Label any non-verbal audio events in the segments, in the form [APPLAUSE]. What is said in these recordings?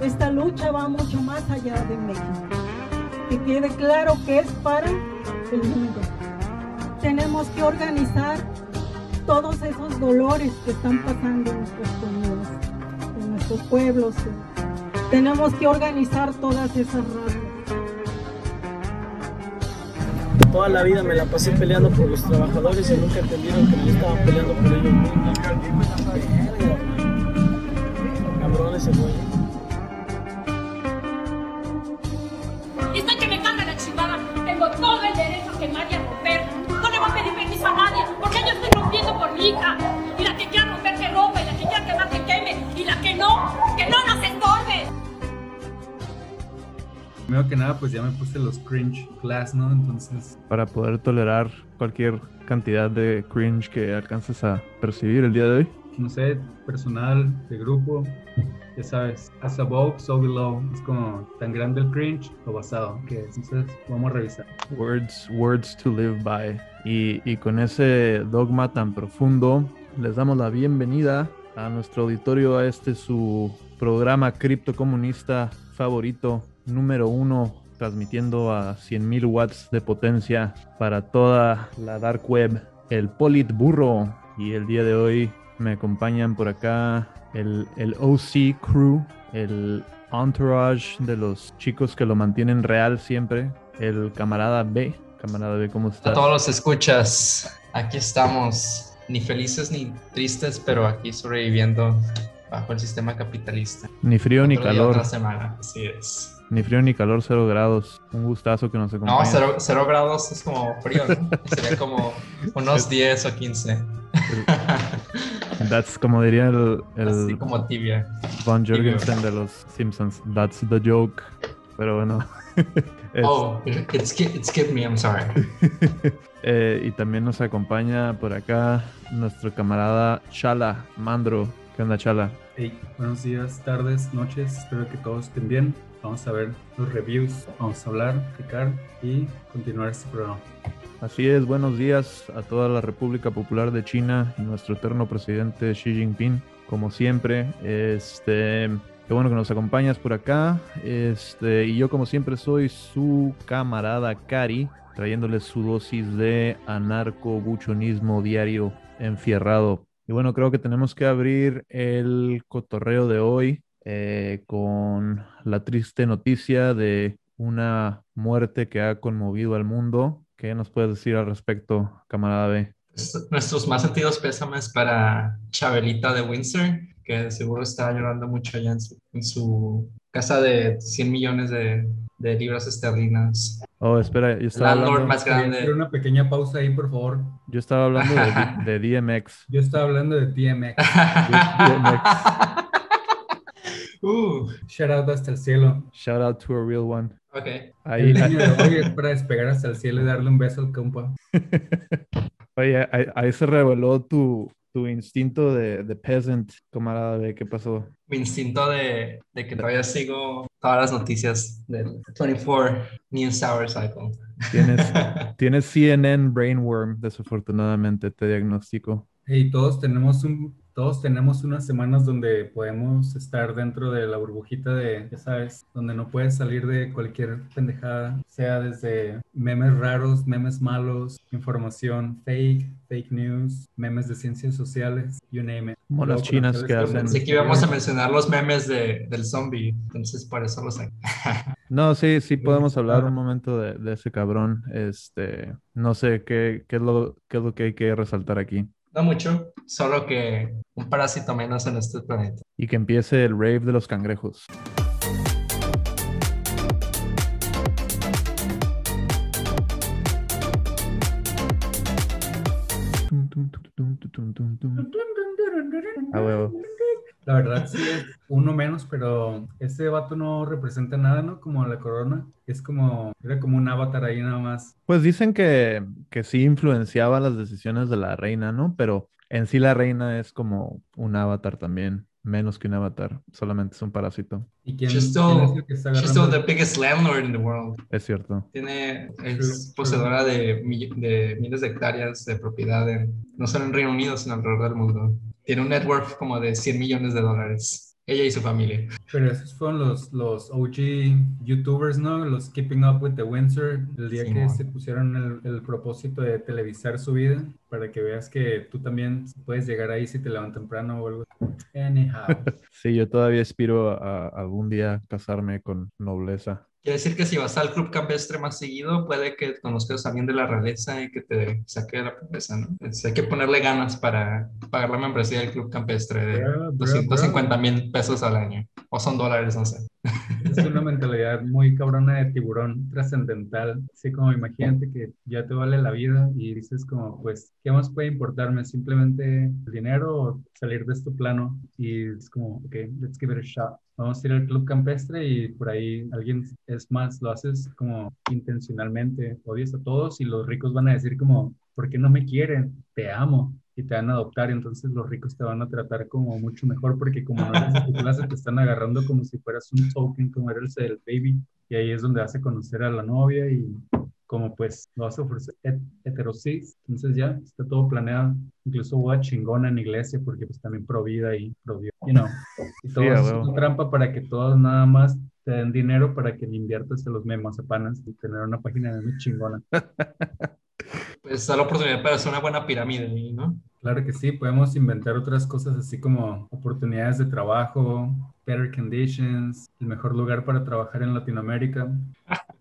Esta lucha va mucho más allá de México. Que quede claro que es para el mundo. Tenemos que organizar todos esos dolores que están pasando en nuestros pueblos. Tenemos que organizar todas esas razas. Toda la vida me la pasé peleando por los trabajadores y nunca entendieron que yo estaba peleando por ellos mismos. Cabrón ese Primero que nada, pues ya me puse los cringe class, ¿no? Entonces, para poder tolerar cualquier cantidad de cringe que alcances a percibir el día de hoy. no sé, personal, de grupo, ya sabes, as above, so below. Es como tan grande el cringe o basado que es. Entonces, vamos a revisar. Words, words to live by. Y, y con ese dogma tan profundo, les damos la bienvenida a nuestro auditorio, a este su programa criptocomunista favorito, número uno, transmitiendo a 100.000 watts de potencia para toda la dark web, el Politburro. Y el día de hoy me acompañan por acá el, el OC Crew, el entourage de los chicos que lo mantienen real siempre, el camarada B. Camarada B, ¿cómo A estás? todos los escuchas, aquí estamos, ni felices ni tristes, pero aquí sobreviviendo bajo el sistema capitalista. Ni frío ni Otro día, calor, Otra semana, así es. Ni frío ni calor, cero grados. Un gustazo que nos No, acompañen. cero, cero grados es como frío, ¿no? Sería como unos 10 o 15. [LAUGHS] That's como diría el, el Así como tibia. Von. Jorgensen de los Simpsons. That's the joke. Pero bueno. [LAUGHS] Es- Oh, it's, ki- it's skip me, I'm sorry. [LAUGHS] eh, y también nos acompaña por acá nuestro camarada Chala Mandro. ¿Qué onda, Chala? Hey, buenos días, tardes, noches. Espero que todos estén bien. Vamos a ver los reviews, vamos a hablar, explicar y continuar este programa. Así es, buenos días a toda la República Popular de China y nuestro eterno presidente Xi Jinping. Como siempre, este, qué bueno que nos acompañas por acá. Este, y yo como siempre soy su camarada Cari, trayéndoles su dosis de anarco-buchonismo diario enfierrado. Y bueno, creo que tenemos que abrir el cotorreo de hoy eh, con la triste noticia de una muerte que ha conmovido al mundo. ¿Qué nos puedes decir al respecto, camarada B? Nuestros más sentidos pésames para Chabelita de Windsor, que seguro está llorando mucho allá en su, en su casa de 100 millones de, de libras esterlinas. Oh, espera, yo estaba Landlord hablando, más Quería hacer grande. una pequeña pausa ahí, por favor. yo estaba hablando de, [LAUGHS] de DMX. Yo estaba hablando de TMX. [LAUGHS] uh, Shout out hasta el cielo. Shout out to a real one. ok. Ahí, El niño de hoy es para despegar hasta el cielo y darle un beso al compa. [LAUGHS] oye, ahí, ahí se reveló tu, tu instinto de, de peasant, camarada B. ¿Qué pasó? Mi instinto de, de que todavía sigo todas las noticias del 24 News Hour Cycle. Tienes, [LAUGHS] tienes CNN brainworm, desafortunadamente, te diagnostico. Y todos tenemos un, todos tenemos unas semanas donde podemos estar dentro de la burbujita de, ya sabes, donde no puedes salir de cualquier pendejada, sea desde memes raros, memes malos, información fake, fake news, memes de ciencias sociales, you name it. Como las chinas que hacen-. Así que íbamos a mencionar los memes de, del zombie, entonces por eso los saqué. [LAUGHS] No, sí, sí podemos hablar un momento de, de ese cabrón. Este, no sé qué, qué es lo, qué es lo que hay que resaltar aquí. No mucho, solo que un parásito menos en este planeta. Y que empiece el rave de los cangrejos. A huevo. La verdad sí es uno menos, pero ese vato no representa nada, ¿no? Como la corona. Es como, era como un avatar ahí nada más. Pues dicen que, que sí influenciaba las decisiones de la reina, ¿no? Pero en sí la reina es como un avatar también. Menos que un avatar, solamente es un parásito. ¿Y quién, She's quién es still, el que está she's still agarrando? the biggest landlord in the world. Es cierto. Tiene, es true. poseedora de, de miles de hectáreas de propiedad, en- no solo en Reino Unido, sino alrededor del mundo. Tiene un network como de 100 millones de dólares. Ella y su familia. Pero esos fueron los, los OG YouTubers, ¿no? Los Keeping Up with the Windsor, el día Sí, que se pusieron el, el propósito de televisar su vida, para que veas que tú también puedes llegar ahí si te levantas temprano o algo. Anyhow. [LAUGHS] Sí, yo todavía aspiro a algún día casarme con nobleza. Quiere decir que si vas al club campestre más seguido, puede que conozcas a alguien de la realeza y que te saque de la pobreza, ¿no? Entonces, hay que ponerle ganas para pagar la membresía del club campestre de bro, 250 mil pesos al año. O son dólares, no sé. Es una mentalidad muy cabrona de tiburón trascendental. Así como imagínate que ya te vale la vida y dices como, pues, ¿qué más puede importarme? ¿Simplemente el dinero o salir de este plano? Y es como, ok, let's give it a shot. Vamos a ir al club campestre y por ahí alguien, es más, lo haces como intencionalmente, odias a todos y los ricos van a decir como, ¿por qué no me quieren? Te amo. Y te van a adoptar entonces los ricos te van a tratar como mucho mejor porque como no eres tu clase te están agarrando como si fueras un token, como eres el baby. Y ahí es donde vas a conocer a la novia y como pues lo vas a ofrecer het- heterosis. Entonces ya está todo planeado. Incluso voy a chingona en iglesia porque pues también pro vida y pro Dios, you know. Y todo Sí, a es huevo. una trampa para que todos nada más te den dinero para que le inviertas en los memazapanas y tener una página de muy chingona. [LAUGHS] Pues da la oportunidad para hacer una buena pirámide, ¿no? Claro que sí, podemos inventar otras cosas así como oportunidades de trabajo, better conditions, el mejor lugar para trabajar en Latinoamérica.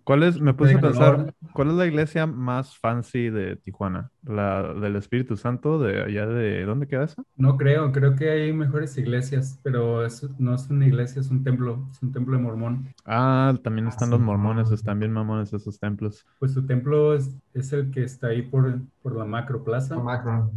¿Cuál es, me puse a pensar. ¿cuál es la iglesia más fancy de Tijuana? ¿La del Espíritu Santo de allá de, ¿dónde queda esa? No creo, creo que hay mejores iglesias, pero es- no es una iglesia, es un templo, es un templo de Mormón. Ah, también están sí. los mormones, están bien mamones esos templos. Pues su templo es, es el que está ahí por, por la macro plaza, Macro.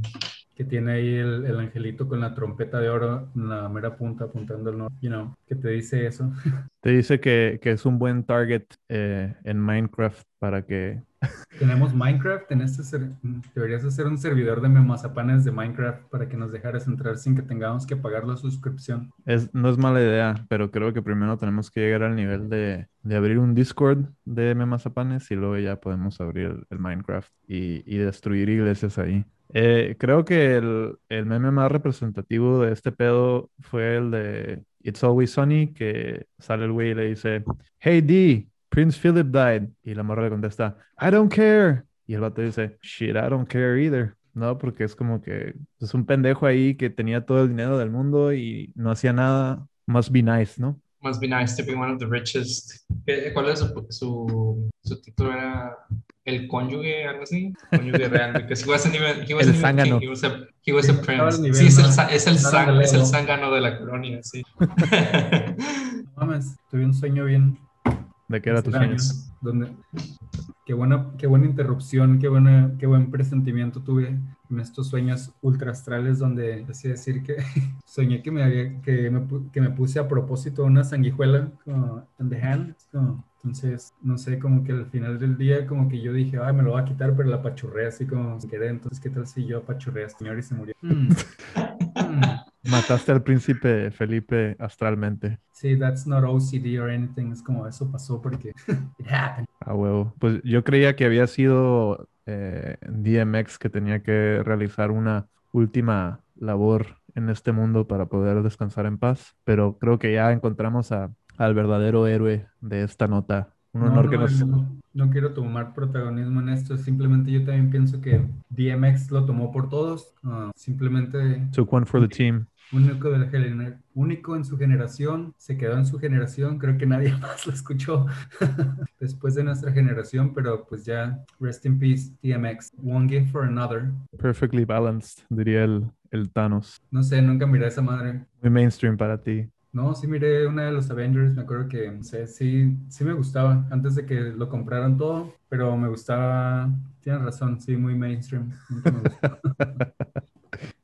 Que tiene ahí el, el angelito con la trompeta de oro en la mera punta apuntando al norte, you know, que te dice eso. [LAUGHS] Te dice que, que es un buen target eh, en Minecraft para que... [LAUGHS] Tenemos Minecraft en este ser- deberías hacer un servidor de memazapanes de Minecraft para que nos dejaras entrar sin que tengamos que pagar la suscripción. Es, no es mala idea, pero creo que primero tenemos que llegar al nivel de, de abrir un Discord de memazapanes y luego ya podemos abrir el, el Minecraft y, y destruir iglesias ahí. Eh, creo que el, el meme más representativo de este pedo fue el de It's Always Sunny, que sale el güey y le dice, Hey D, Prince Philip died. Y la morra le contesta, I don't care. Y el vato dice, Shit, I don't care either. No, porque es como que es un pendejo ahí que tenía todo el dinero del mundo y no hacía nada. Must be nice, ¿no? Must be nice to be one of the richest. ¿Qué- ¿Cuál es su, su, su título? Era el cónyuge, algo así. Cónyuge real. Because he wasn't even, he wasn't even zángano. king, He was a, he was a prince. nivel, sí, es el, ¿no? es el, al es el zángano de la colonia, sí. [LAUGHS] [LAUGHS] No mames, tuve un sueño bien ¿De qué era tu sueño? donde qué buena, qué buena interrupción, qué buena, qué buen presentimiento tuve en estos sueños ultra astrales donde así decir que [LAUGHS] soñé que me había, que me, que me puse a propósito una sanguijuela como en the hand, como- entonces no sé, como que al final del día como que yo dije, ay, me lo voy a quitar, pero la apachurré así como sin querer, entonces qué tal si yo apachurré a este señor y se murió. Hmm. Mataste al príncipe Felipe astralmente. Sí, that's not OCD or anything. Es como eso pasó porque [LAUGHS] it happened. A huevo. Pues yo creía que había sido eh, DMX que tenía que realizar una última labor en este mundo para poder descansar en paz, pero creo que ya encontramos a- al verdadero héroe de esta nota. Un No, honor no, que nos... no, no quiero tomar protagonismo en esto. Simplemente yo también pienso que DMX lo tomó por todos. ah, simplemente Took one for the team. Único, de único en su generación. Se quedó en su generación. Creo que nadie [LAUGHS] más lo escuchó [LAUGHS] después de nuestra generación. Pero pues ya, rest in peace, DMX. One gift for another. Perfectly balanced, diría el, el Thanos. No sé, nunca miré a esa madre. Muy mainstream para ti. No, sí miré una de los Avengers, me acuerdo que, no sé, sí, sí me gustaba, antes de que lo compraran todo, pero me gustaba, tienes razón, sí, muy mainstream. nunca me. [LAUGHS]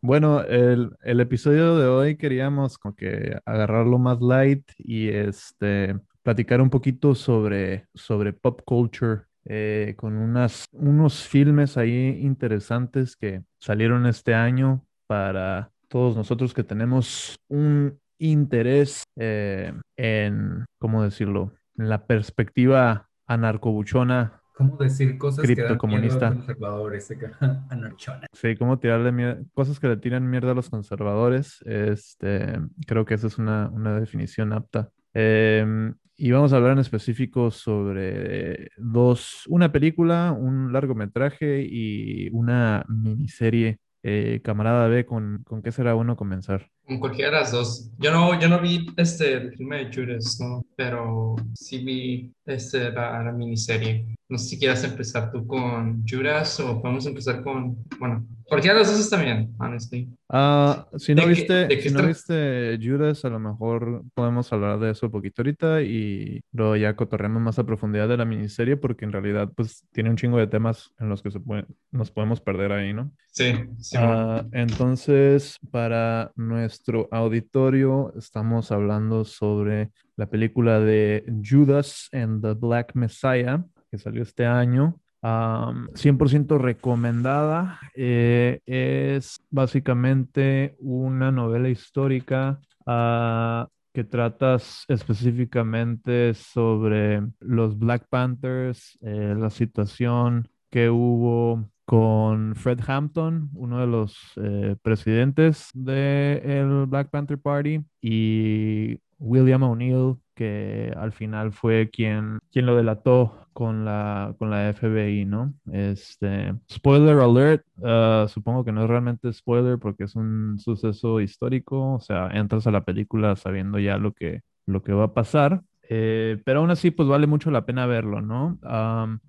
Bueno, el, el episodio de hoy queríamos como que agarrarlo más light y este platicar un poquito sobre, sobre pop culture eh, con unas, unos filmes ahí interesantes que salieron este año para todos nosotros que tenemos un interés eh, en, ¿cómo decirlo?, en la perspectiva anarcobuchona. ¿Cómo decir cosas que dan miedo a los conservadores? [LAUGHS] Sí, cómo tirarle mier- cosas que le tiran mierda a los conservadores. Este, creo que esa es una, una definición apta. Em, y vamos a hablar en específico sobre dos, una película, un largometraje y una miniserie. Eh, camarada B, ¿con, ¿con qué será bueno comenzar? Con cualquiera de las dos. Yo no, yo no vi este, el filme de Judas, ¿no? Pero sí vi este, la, la miniserie. No sé si quieras empezar tú con Judas o podemos empezar con, bueno, cualquiera de las dos está bien, honestly. Ah, si no ¿De qué- viste, qué si no viste Judas, a lo mejor podemos hablar de eso un poquito ahorita y luego ya cotorreamos más a profundidad de la miniserie porque en realidad pues tiene un chingo de temas en los que se puede- nos podemos perder ahí, ¿no? Sí, sí. Ah, entonces, para nuestro auditorio, estamos hablando sobre la película de Judas and the Black Messiah, que salió este año. Am, 100% recomendada. Eh, es básicamente una novela histórica ah, que tratas específicamente sobre los Black Panthers, eh, la situación que hubo con Fred Hampton, uno de los eh, presidentes del Black Panther Party, y William O'Neill, que al final fue quien, quien lo delató con la, con la FBI, ¿no? Este, spoiler alert, ah, supongo que no es realmente spoiler porque es un suceso histórico, o sea, entras a la película sabiendo ya lo que, lo que va a pasar. Eh, pero aún así, pues vale mucho la pena verlo, ¿no?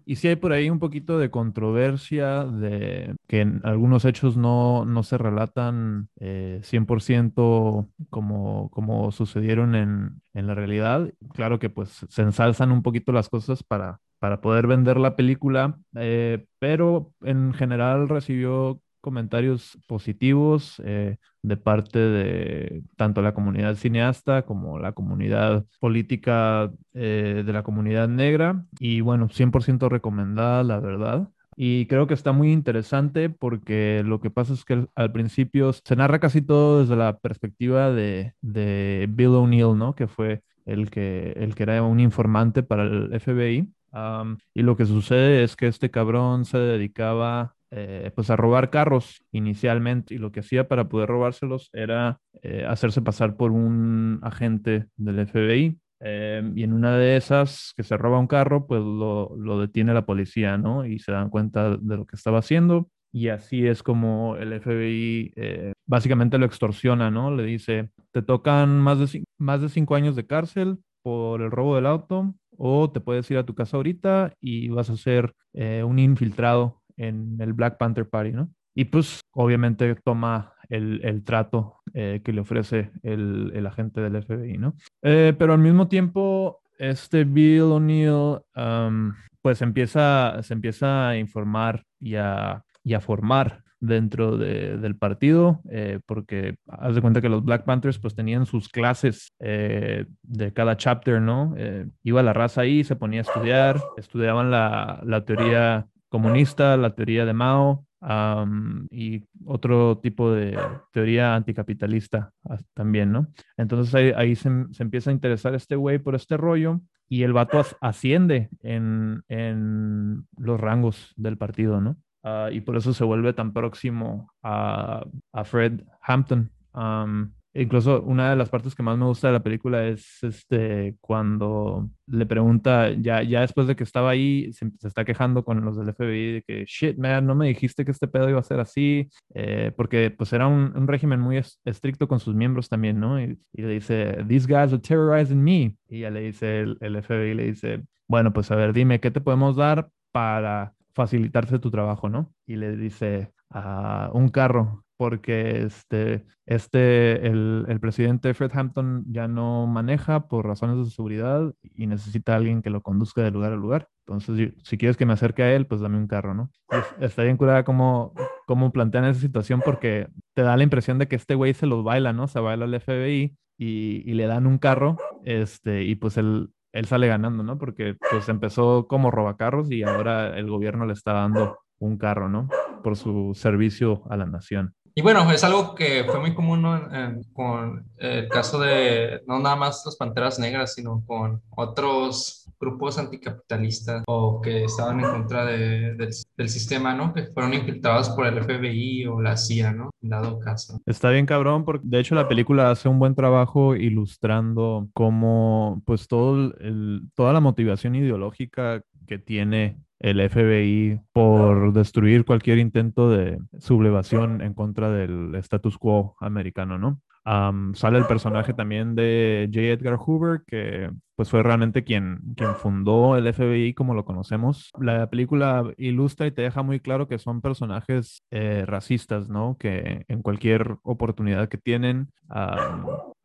Y sí hay por ahí un poquito de controversia de que algunos hechos no, no se relatan eh, 100% como, como sucedieron en, en la realidad. Claro que pues se ensalzan un poquito las cosas para, para poder vender la película, eh, pero en general recibió comentarios positivos eh, de parte de tanto la comunidad cineasta como la comunidad política eh, de la comunidad negra. Y bueno, 100% recomendada, la verdad. Y creo que está muy interesante porque lo que pasa es que al- principio se narra casi todo desde la perspectiva de, Bill O'Neill, ¿no? Que fue el que, el que era un informante para el FBI. Y lo que sucede es que este cabrón se dedicaba eh, pues a robar carros inicialmente y lo que hacía para poder robárselos era eh, hacerse pasar por un agente del FBI. Eh, y en una de esas que se roba un carro, pues lo, lo detiene la policía, ¿no? Y se dan cuenta de lo que estaba haciendo. Y así es como el FBI básicamente lo extorsiona, ¿no? Le dice, te tocan más de, más de cinco años de cárcel por el robo del auto o te puedes ir a tu casa ahorita y vas a ser un infiltrado en el Black Panther Party, ¿no? Y pues obviamente toma el, el trato eh, que le ofrece el, el agente del FBI, ¿no? Eh, pero al mismo tiempo, este Bill O'Neill, um, pues empieza, se empieza a informar y a, y a formar dentro de- del partido, eh, porque haz de cuenta que los Black Panthers pues tenían sus clases eh, de cada chapter, ¿no? Eh, iba la raza ahí, se ponía a estudiar, estudiaban la, la teoría comunista, la teoría de Mao, y otro tipo de teoría anticapitalista as- también, ¿no? Entonces ahí, ahí se, se empieza a interesar este güey por este rollo y el vato as- asciende en, en los rangos del partido, ¿no? Ah, y por eso se vuelve tan próximo a, a Fred Hampton. Am, incluso una de las partes que más me gusta de la película es este, cuando le pregunta, ya, ya después de que estaba ahí, se, está quejando con los del FBI de que, shit, man, no me dijiste que este pedo iba a ser así, eh, porque pues era un, régimen muy es- estricto con sus miembros también, ¿no? Y, y le dice, these guys are terrorizing me. Y ya le dice el, el FBI, le dice, bueno, pues a ver, dime, ¿qué te podemos dar para facilitarte tu trabajo, ¿no? Y le dice, "Ah, un carro. porque este, este, el, el, presidente Fred Hampton ya no maneja por razones de seguridad y necesita a alguien que lo conduzca de lugar a lugar. Entonces, si quieres que me acerque a él, pues dame un carro, ¿no? está bien curada cómo, cómo plantean esa situación porque te da la impresión de que este güey se los baila, ¿no? Se baila el FBI y, y le dan un carro, este, y pues él, él sale ganando, ¿no? Porque pues empezó como robacarros y ahora el gobierno le está dando un carro, ¿no? Por su servicio a la nación. Y bueno, es algo que fue muy común con el caso de no nada más las panteras negras, sino con otros grupos anticapitalistas o que estaban en contra de, del sistema, ¿no? Que fueron infiltrados por el FBI o la CIA, ¿no? En dado caso. Está bien cabrón, porque de hecho la película hace un buen trabajo ilustrando cómo, pues, todo el, toda la motivación ideológica que tiene el FBI por destruir cualquier intento de sublevación en contra del status quo americano, ¿no? sale el personaje también de J. Edgar Hoover, que pues fue realmente quien, quien fundó el FBI como lo conocemos. La película ilustra y te deja muy claro que son personajes eh, racistas, ¿no? Que en cualquier oportunidad que tienen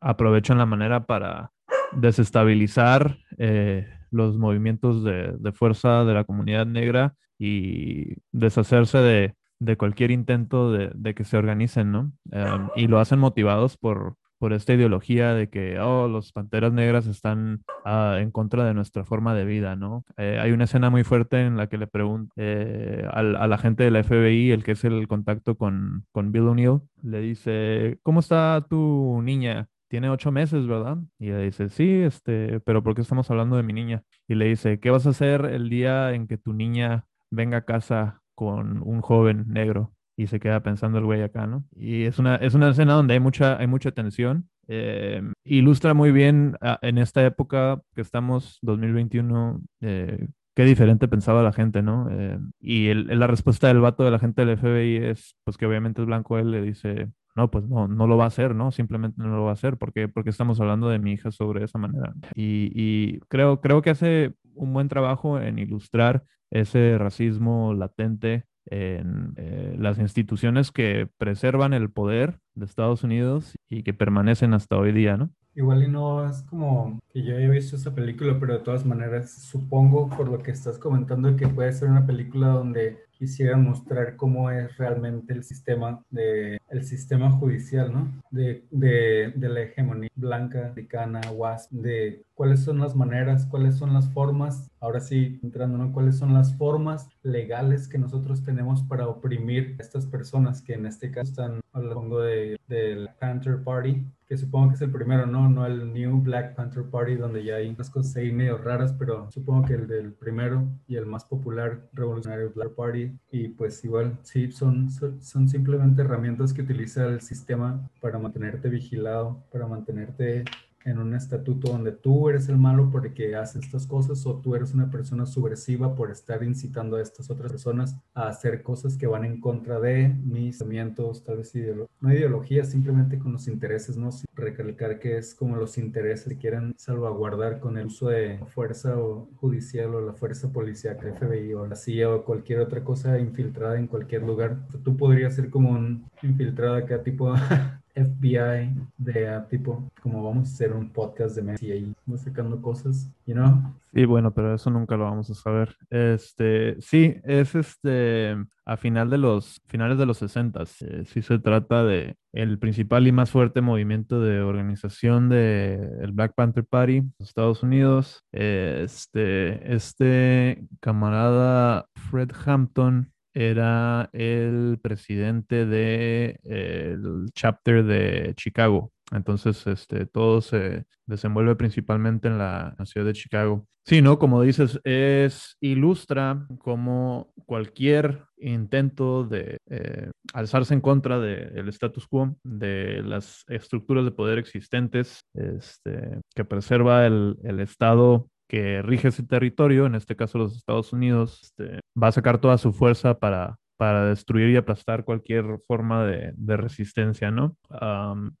aprovechan la manera para desestabilizar eh, los movimientos de, fuerza de la comunidad negra y deshacerse de, cualquier intento de, que se organicen, ¿no? Em, y lo hacen motivados por, esta ideología de que, oh, los panteras negras están ah, en contra de nuestra forma de vida, ¿no? Eh, hay una escena muy fuerte en la que le pregunta eh, a la gente de la FBI, el que es el contacto con, con Bill O'Neill, le dice, ¿cómo está tu niña? Tiene ocho meses, ¿verdad? Y le dice, sí, este, pero ¿por qué estamos hablando de mi niña? Y le dice, ¿qué vas a hacer el día en que tu niña venga a casa con un joven negro? Y se queda pensando el güey acá, ¿no? Y es una, es una escena donde hay mucha, hay mucha tensión. Eh, ilustra muy bien ah, en esta época que estamos, 2021, eh, qué diferente pensaba la gente, ¿no? Eh, y la respuesta del vato de la gente del FBI es, pues que obviamente es blanco, él le dice, no, pues no, no lo va a hacer, ¿no? Simplemente no lo va a hacer porque, porque estamos hablando de mi hija sobre esa manera. Y, creo, creo que hace un buen trabajo en ilustrar ese racismo latente en eh, las instituciones que preservan el poder de Estados Unidos y que permanecen hasta hoy día, ¿no? Igual y no es como que yo haya visto esa película, pero de todas maneras supongo por lo que estás comentando que puede ser una película donde quisiera mostrar cómo es realmente el sistema de el sistema judicial, ¿no? De, de, de la hegemonía blanca, americana, WASP, de cuáles son las maneras, cuáles son las formas, ahora sí, entrando, ¿no? ¿Cuáles son las formas legales que nosotros tenemos para oprimir a estas personas que en este caso están hablando de, del Panther Party, que supongo que es el primero, ¿no? No el New Black Panther Party, donde ya hay unas cosas ahí medio raras, pero supongo que el del primero y el más popular revolucionario Black Party, y pues igual, sí, son, son simplemente herramientas que utiliza el sistema para mantenerte vigilado, para mantenerte en un estatuto donde tú eres el malo porque haces estas cosas o tú eres una persona subversiva por estar incitando a estas otras personas a hacer cosas que van en contra de mis pensamientos, tal vez no ideología, simplemente con los intereses, ¿no? recalcar que es como los intereses que quieren salvaguardar con el uso de fuerza o judicial o la fuerza policial, FBI o la CIA o cualquier otra cosa infiltrada en cualquier lugar. Tú podrías ser como un infiltrado acá tipo [LAUGHS] FBI de ah, tipo, como vamos a hacer un podcast de Messi ahí, sacando cosas, you know? Sí, bueno, pero eso nunca lo vamos a saber. Este, sí, es este, a final de los, finales de los 60, eh, sí se trata de el principal y más fuerte movimiento de organización de el Black Panther Party, Estados Unidos. Este, este camarada Fred Hampton era el presidente del de, chapter de Chicago. Entonces, este, todo se desenvuelve principalmente en la, ciudad de Chicago. Sí, ¿no? Como dices, es ilustra como cualquier intento de eh, alzarse en contra del status quo, de las estructuras de poder existentes, este, que preserva el, el Estado que rige ese territorio, en este caso los Estados Unidos, este, va a sacar toda su fuerza para, para destruir y aplastar cualquier forma de, resistencia, ¿no?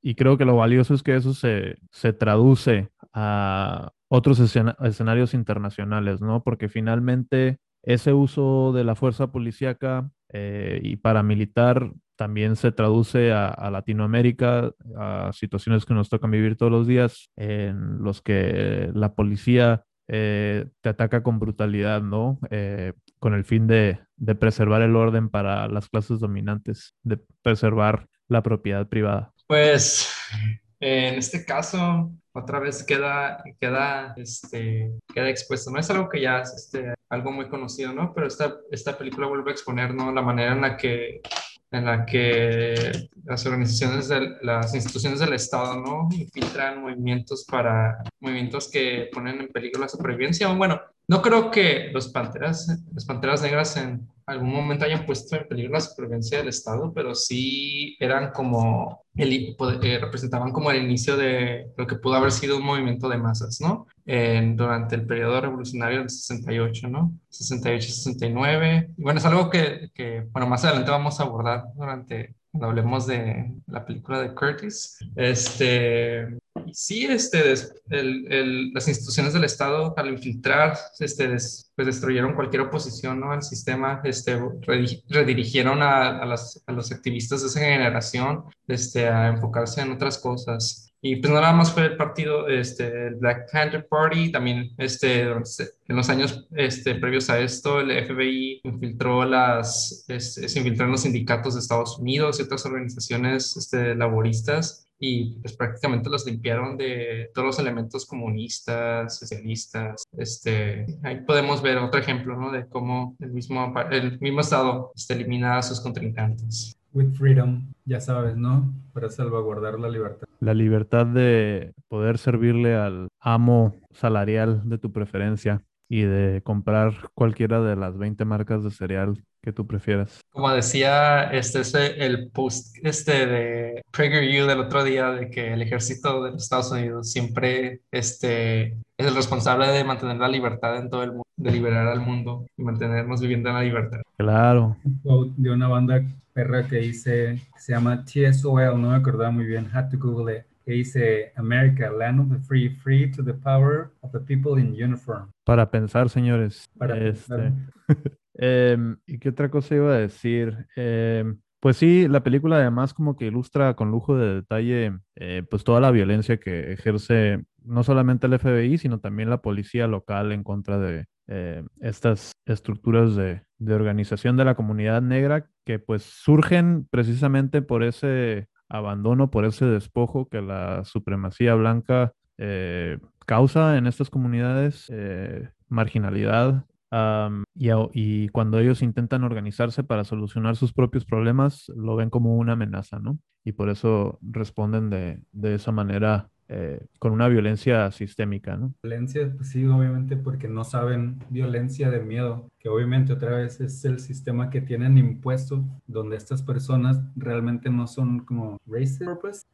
y creo que lo valioso es que eso se, se traduce a otros escenarios internacionales, ¿no? Porque finalmente ese uso de la fuerza policíaca eh, y paramilitar también se traduce a, Latinoamérica, a situaciones que nos tocan vivir todos los días, en los que la policía eh, te ataca con brutalidad, ¿no? Eh, con el fin de, preservar el orden para las clases dominantes, de preservar la propiedad privada. Pues en este caso, otra vez queda, queda, este, queda expuesto. No es algo que ya es este, algo muy conocido, ¿no? Pero esta, esta película vuelve a exponer, ¿no? La manera en la que en la que las organizaciones, de, las instituciones del Estado, ¿no? Infiltran movimientos para, movimientos que ponen en peligro la supervivencia. Bueno, no creo que los panteras, las panteras negras en algún momento hayan puesto en peligro la supervivencia del Estado, pero sí eran como, el, eh, representaban como el inicio de lo que pudo haber sido un movimiento de masas, ¿no? durante el periodo revolucionario del 68, ¿no? 68-69. Y bueno, es algo que, que, bueno, más adelante vamos a abordar durante cuando hablemos de la película de Curtis. Este, sí, este, el, el, las instituciones del Estado al infiltrar, este, pues destruyeron cualquier oposición ¿no? al sistema, este, redirigieron a, a, las, a, los activistas de esa generación este, a enfocarse en otras cosas. Y pues nada más fue el partido, este, el Black Panther Party, también este, en los años este, previos a esto, el FBI infiltró las, este, se infiltró en los sindicatos de Estados Unidos y otras organizaciones este, laboristas y pues prácticamente los limpiaron de todos los elementos comunistas, socialistas. Este, ahí podemos ver otro ejemplo ¿no? de cómo el mismo, el mismo Estado este, elimina a sus contrincantes with freedom, ya sabes, ¿no? Para salvaguardar la libertad. La libertad de poder servirle al amo salarial de tu preferencia y de comprar cualquiera de las 20 marcas de cereal que tú prefieras. Como decía este, el post este de PragerU del otro día de que el ejército de los Estados Unidos siempre este, es el responsable de mantener la libertad en todo el mundo, de liberar al mundo y mantenernos viviendo en la libertad. Claro. De una banda perra que dice, se llama TSOL, no me acordaba muy bien, had to Google it, que dice America, land of the free, free to the power of the people in uniform. Para pensar, señores. Para este, [LAUGHS] em, ¿Y qué otra cosa iba a decir? Em, pues sí, la película además como que ilustra con lujo de detalle eh, pues toda la violencia que ejerce no solamente el FBI, sino también la policía local en contra de eh, estas estructuras de, organización de la comunidad negra que pues surgen precisamente por ese abandono, por ese despojo que la supremacía blanca eh, causa en estas comunidades, eh, marginalidad, y, y, cuando ellos intentan organizarse para solucionar sus propios problemas, lo ven como una amenaza, ¿no? Y por eso responden de, de esa manera eh, con una violencia sistémica, ¿no? Violencia, pues sí, obviamente porque no saben violencia de miedo, que obviamente otra vez es el sistema que tienen impuesto, donde estas personas realmente no son como racist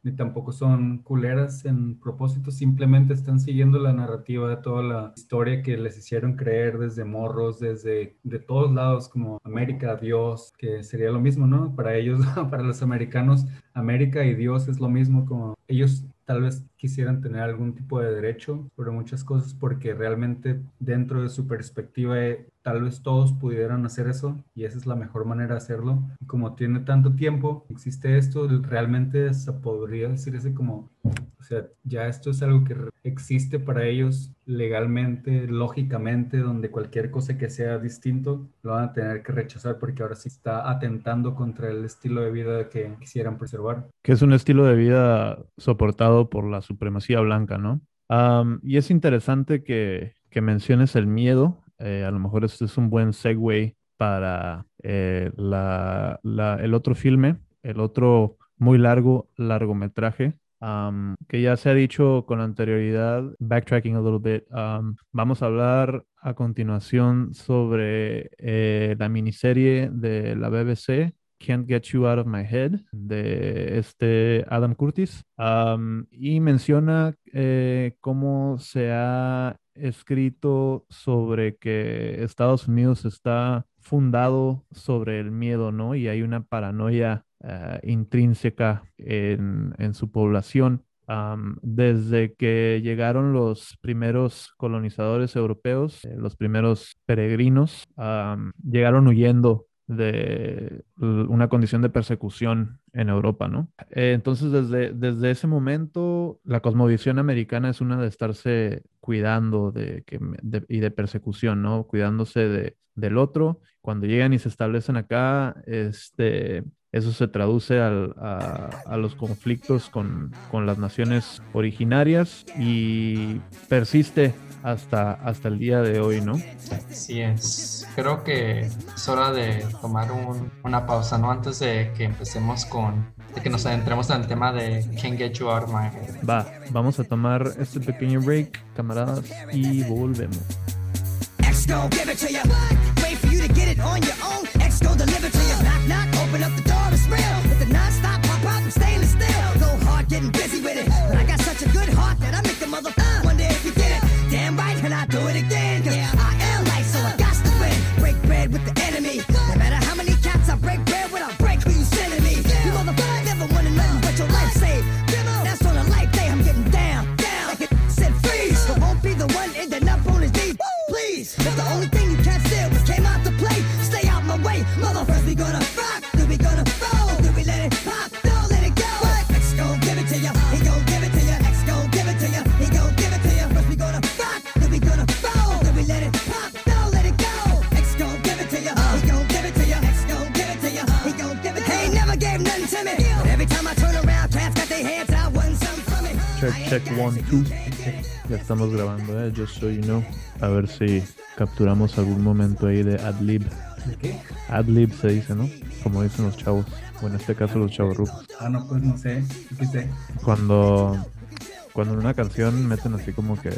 ni tampoco son culeras en propósito, simplemente están siguiendo la narrativa de toda la historia que les hicieron creer desde morros, desde de todos lados, como América, Dios, que sería lo mismo, ¿no? Para ellos, [LAUGHS] para los americanos, América y Dios es lo mismo, como ellos tal vez quisieran tener algún tipo de derecho sobre muchas cosas porque realmente dentro de su perspectiva eh, tal vez todos pudieran hacer eso y esa es la mejor manera de hacerlo. Y como tiene tanto tiempo, existe esto, realmente se podría decir ese como, o sea, ya esto es algo que existe para ellos legalmente, lógicamente, donde cualquier cosa que sea distinto lo van a tener que rechazar porque ahora sí está atentando contra el estilo de vida que quisieran preservar. Que es un estilo de vida soportado por la supremacía blanca, ¿no? y es interesante que, que menciones el miedo eh, a lo mejor este es un buen segue para eh, el otro filme, el otro muy largo largometraje, que ya se ha dicho con anterioridad, backtracking a little bit, vamos a hablar a continuación sobre eh, la miniserie de la BBC Can't Get You Out of My Head de este Adam Curtis y menciona cómo se ha escrito sobre que Estados Unidos está fundado sobre el miedo, ¿no? Y hay una paranoia eh, intrínseca en, su población. desde que llegaron los primeros colonizadores europeos, eh, los primeros peregrinos, llegaron huyendo de una condición de persecución en Europa, ¿no? Eh, entonces, desde, desde ese momento, la cosmovisión americana es una de estarse cuidando de, que, y de persecución, ¿no? Cuidándose de, del otro. Cuando llegan y se establecen acá, este, eso se traduce al, a, a, los conflictos con, con las naciones originarias y persiste hasta, hasta el día de hoy, ¿no? Sí es. Creo que es hora de tomar un, una pausa, ¿no? Antes de que empecemos con, de que nos adentremos en el tema de Can't Get You Out of My Head. Va, vamos a tomar este pequeño break, camaradas, y volvemos. Open up the door, it's real. With the non-stop pop out, I'm stainless steel. Go hard, getting busy with it. Check, one, two. Ya estamos grabando, eh, just so you know. A ver si capturamos algún momento ahí de adlib. ¿De qué? Adlib se dice, ¿no? Como dicen los chavos. O en este caso los chavos rufos. Ah, no, pues no sé. ¿Qué sé? Cuando, cuando en una canción meten así como que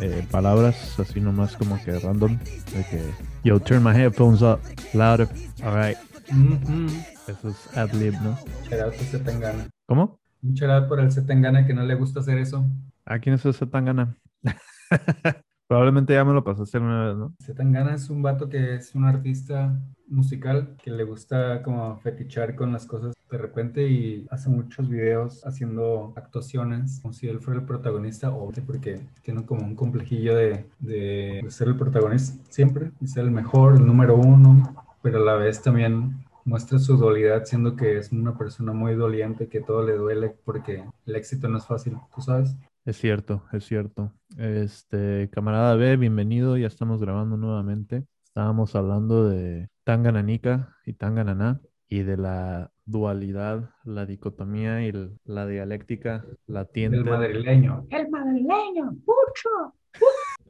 eh, palabras así nomás como que random. De que, yo, turn my headphones up, louder, alright. Mm -hmm. Eso es adlib, ¿no? Shout se Tangana. ¿Cómo? Un shout por el Setangana que no le gusta hacer eso. ¿A quién es ese Tangana? [LAUGHS] Probablemente ya me lo pasaste una vez, ¿no? Setangana es un vato que es un artista musical que le gusta como fetichar con las cosas de repente y hace muchos videos haciendo actuaciones como si él fuera el protagonista, obvio, porque tiene como un complejillo de, de, de ser el protagonista siempre y ser el mejor, el número uno, pero a la vez también muestra su dualidad siendo que es una persona muy doliente que todo le duele porque el éxito no es fácil, ¿tú sabes? Es cierto, es cierto. Este, camarada B, bienvenido, ya estamos grabando nuevamente. Estábamos hablando de Tangananica y Tangananá y de la dualidad, la dicotomía y el, la dialéctica latiente. El madrileño. El madrileño, mucho.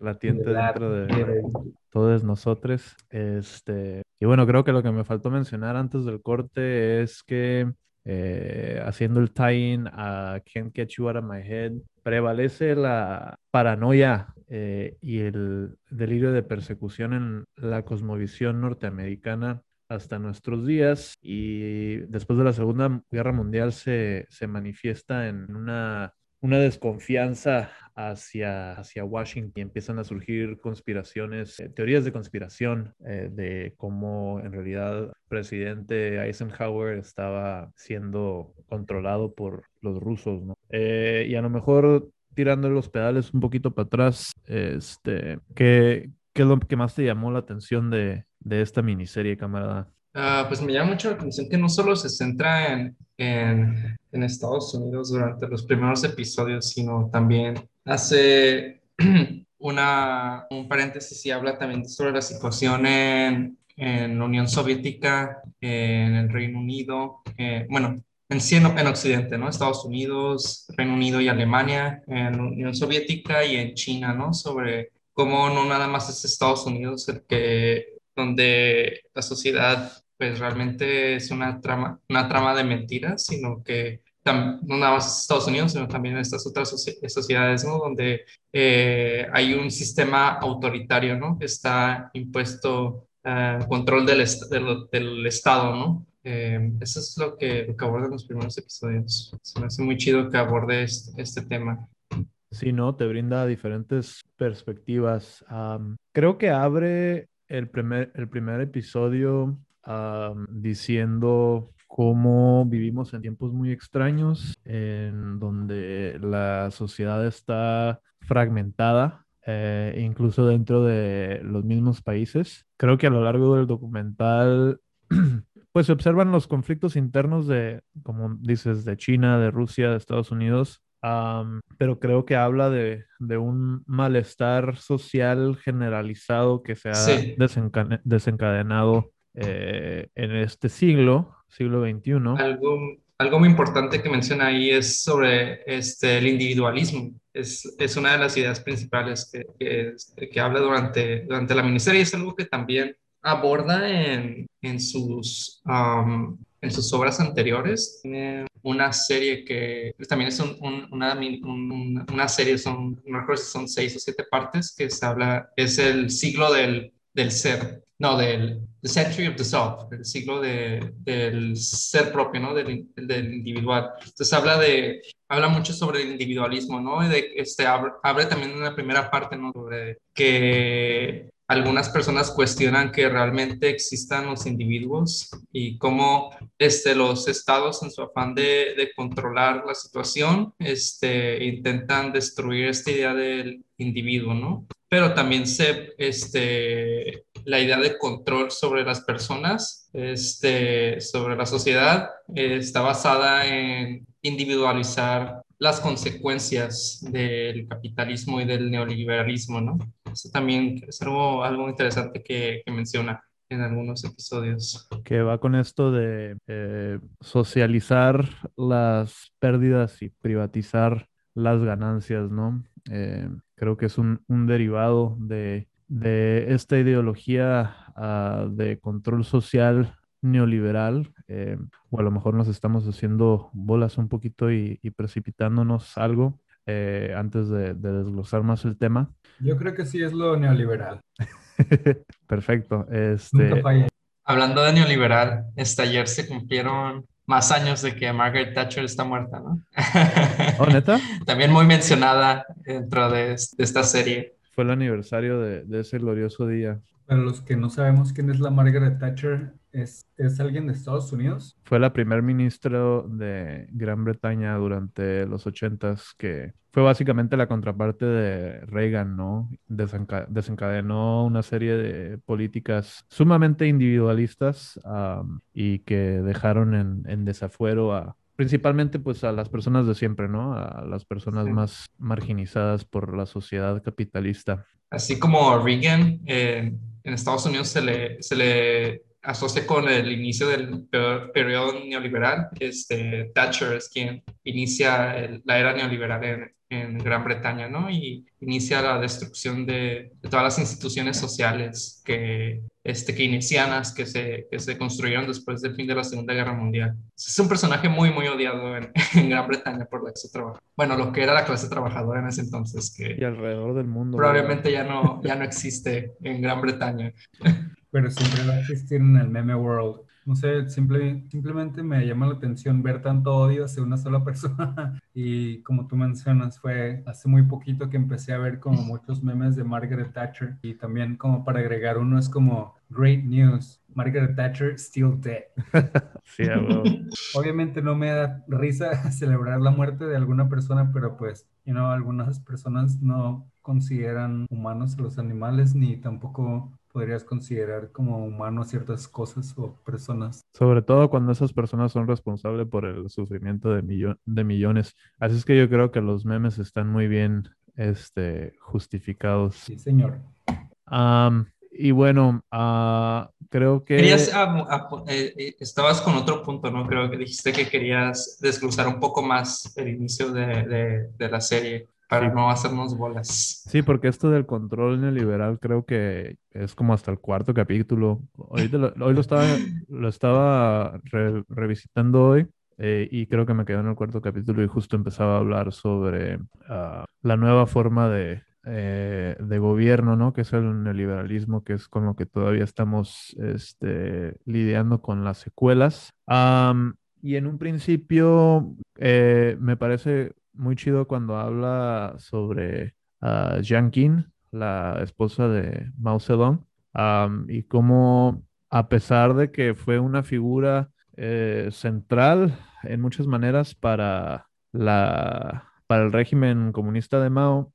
Latiente dentro de todos nosotros. Este, y bueno, creo que lo que me faltó mencionar antes del corte es que eh, haciendo el tie-in a Can't Get You Out of My Head, prevalece la paranoia eh, y el delirio de persecución en la cosmovisión norteamericana hasta nuestros días y después de la Segunda Guerra Mundial se, se manifiesta en una, una desconfianza hacia, hacia Washington y empiezan a surgir conspiraciones, eh, teorías de conspiración eh, de cómo en realidad el presidente Eisenhower estaba siendo controlado por los rusos, ¿no? Eh, y a lo mejor tirando los pedales un poquito para atrás, este, ¿qué, qué es lo que más te llamó la atención de, de esta miniserie, camarada? Uh, pues me llama mucho la atención que no solo se centra en, en, en, Estados Unidos durante los primeros episodios, sino también hace [CLEARS THROAT] una, un paréntesis y habla también sobre la situación en, en la Unión Soviética, en el Reino Unido, eh, bueno, en en, en, Occidente, ¿no? Estados Unidos, Reino Unido y Alemania, en la Unión Soviética y en China, ¿no? Sobre cómo no nada más es Estados Unidos el que, donde la sociedad pues realmente es una trama, una trama de mentiras, sino que no nada más Estados Unidos, sino también estas otras sociedades, ¿no? Donde eh, hay un sistema autoritario, ¿no? Está impuesto uh, control del, est del, del, Estado, ¿no? Eh, eso es lo que, lo que abordan los primeros episodios. Se me hace muy chido que aborde este, tema. Sí, ¿no? Te brinda diferentes perspectivas. Creo que abre el primer, el primer episodio diciendo cómo vivimos en tiempos muy extraños, en donde la sociedad está fragmentada, eh, incluso dentro de los mismos países. Creo que a lo largo del documental [CLEARS THROAT] pues se observan los conflictos internos de, como dices, de China, de Rusia, de Estados Unidos, pero creo que habla de, un malestar social generalizado que se ha desencadenado eh, en este siglo, siglo XXI. Algo, algo muy importante que menciona ahí es sobre este, el individualismo. Es, es una de las ideas principales que, que, habla durante, durante la miniserie y es algo que también aborda en, en sus, en sus obras anteriores. Tiene una serie que también es una, una, serie, son, no recuerdo si son seis o siete partes, que se habla, es el siglo del, del ser no, del the Century of the Self, el siglo de, del ser propio, ¿no? Del, del, individual. Entonces habla de, habla mucho sobre el individualismo, ¿no? Y de, este, abre, abre también en la primera parte, ¿no? Sobre que algunas personas cuestionan que realmente existan los individuos y cómo este, los estados en su afán de, de, controlar la situación este, intentan destruir esta idea del individuo, ¿no? Pero también se, este, la idea de control sobre las personas, este, sobre la sociedad, está basada en individualizar las consecuencias del capitalismo y del neoliberalismo, ¿no? Eso también es algo, algo interesante que, menciona en algunos episodios. Que va con esto de eh, socializar las pérdidas y privatizar las ganancias, ¿no? Eh, creo que es un, derivado de de esta ideología ah, de control social neoliberal, eh, o a lo mejor nos estamos haciendo bolas un poquito y, precipitándonos algo eh, antes de, desglosar más el tema. Yo creo que sí es lo neoliberal. [LAUGHS] Perfecto. Este... Hablando de neoliberal, este ayer se cumplieron más años de que Margaret Thatcher está muerta, ¿no? [LAUGHS] ¿Oh, neta? También muy mencionada dentro de esta serie fue el aniversario de, ese glorioso día. Para los que no sabemos quién es la Margaret Thatcher, ¿es, ¿es alguien de Estados Unidos? Fue la primer ministro de Gran Bretaña durante los ochentas, que fue básicamente la contraparte de Reagan, ¿no? desencadenó una serie de políticas sumamente individualistas y que dejaron en, en desafuero a principalmente pues a las personas de siempre, ¿no? A las personas más marginizadas por la sociedad capitalista. Así como Reagan eh, en Estados Unidos se le, se le asocia con el inicio del periodo neoliberal, este, Thatcher es quien inicia la era neoliberal en, en Gran Bretaña, ¿no? Y inicia la destrucción de, todas las instituciones sociales que, este, keynesianas que se, que se construyeron después del fin de la Segunda Guerra Mundial. Es un personaje muy, muy odiado en, [LAUGHS] Gran Bretaña por la clase trabajadora. Bueno, lo que era la clase trabajadora en ese entonces. Que y alrededor del mundo. Probablemente ya no, ya no existe en Gran Bretaña. [LAUGHS] Pero siempre va a existir en el meme world. No sé, simple, simplemente me llama la atención ver tanto odio hacia una sola [LAUGHS] persona. Y como tú mencionas, fue hace muy poquito que empecé a ver como muchos memes de Margaret Thatcher. Y también como para agregar uno es como Great News, Margaret Thatcher still dead. [LAUGHS] sí, [LAUGHS] Obviamente no me da risa celebrar la muerte de alguna persona, pero pues, you know, algunas personas no consideran humanos a los animales ni tampoco podrías considerar como humano ciertas cosas o personas. Sobre todo cuando esas personas son responsables por el sufrimiento de, de millones. Así es que yo creo que los memes están muy bien este, justificados. Sí, señor. y bueno, uh, creo que... Querías, ah, ah, eh, eh, estabas con otro punto, ¿no? Creo que dijiste que querías desglosar un poco más el inicio de, de, de la serie para no hacernos bolas. Sí, porque esto del control neoliberal creo que es como hasta el cuarto capítulo. Hoy lo, hoy lo estaba, lo estaba revisitando hoy eh, y creo que me quedé en el cuarto capítulo y justo empezaba a hablar sobre ah, la nueva forma de, eh, de gobierno, ¿no? Que es el neoliberalismo, que es con lo que todavía estamos este, lidiando con las secuelas. y en un principio eh, me parece muy chido cuando habla sobre uh, Jiang Qin, la esposa de Mao Zedong, y cómo a pesar de que fue una figura eh, central en muchas maneras para, la, para el régimen comunista de Mao,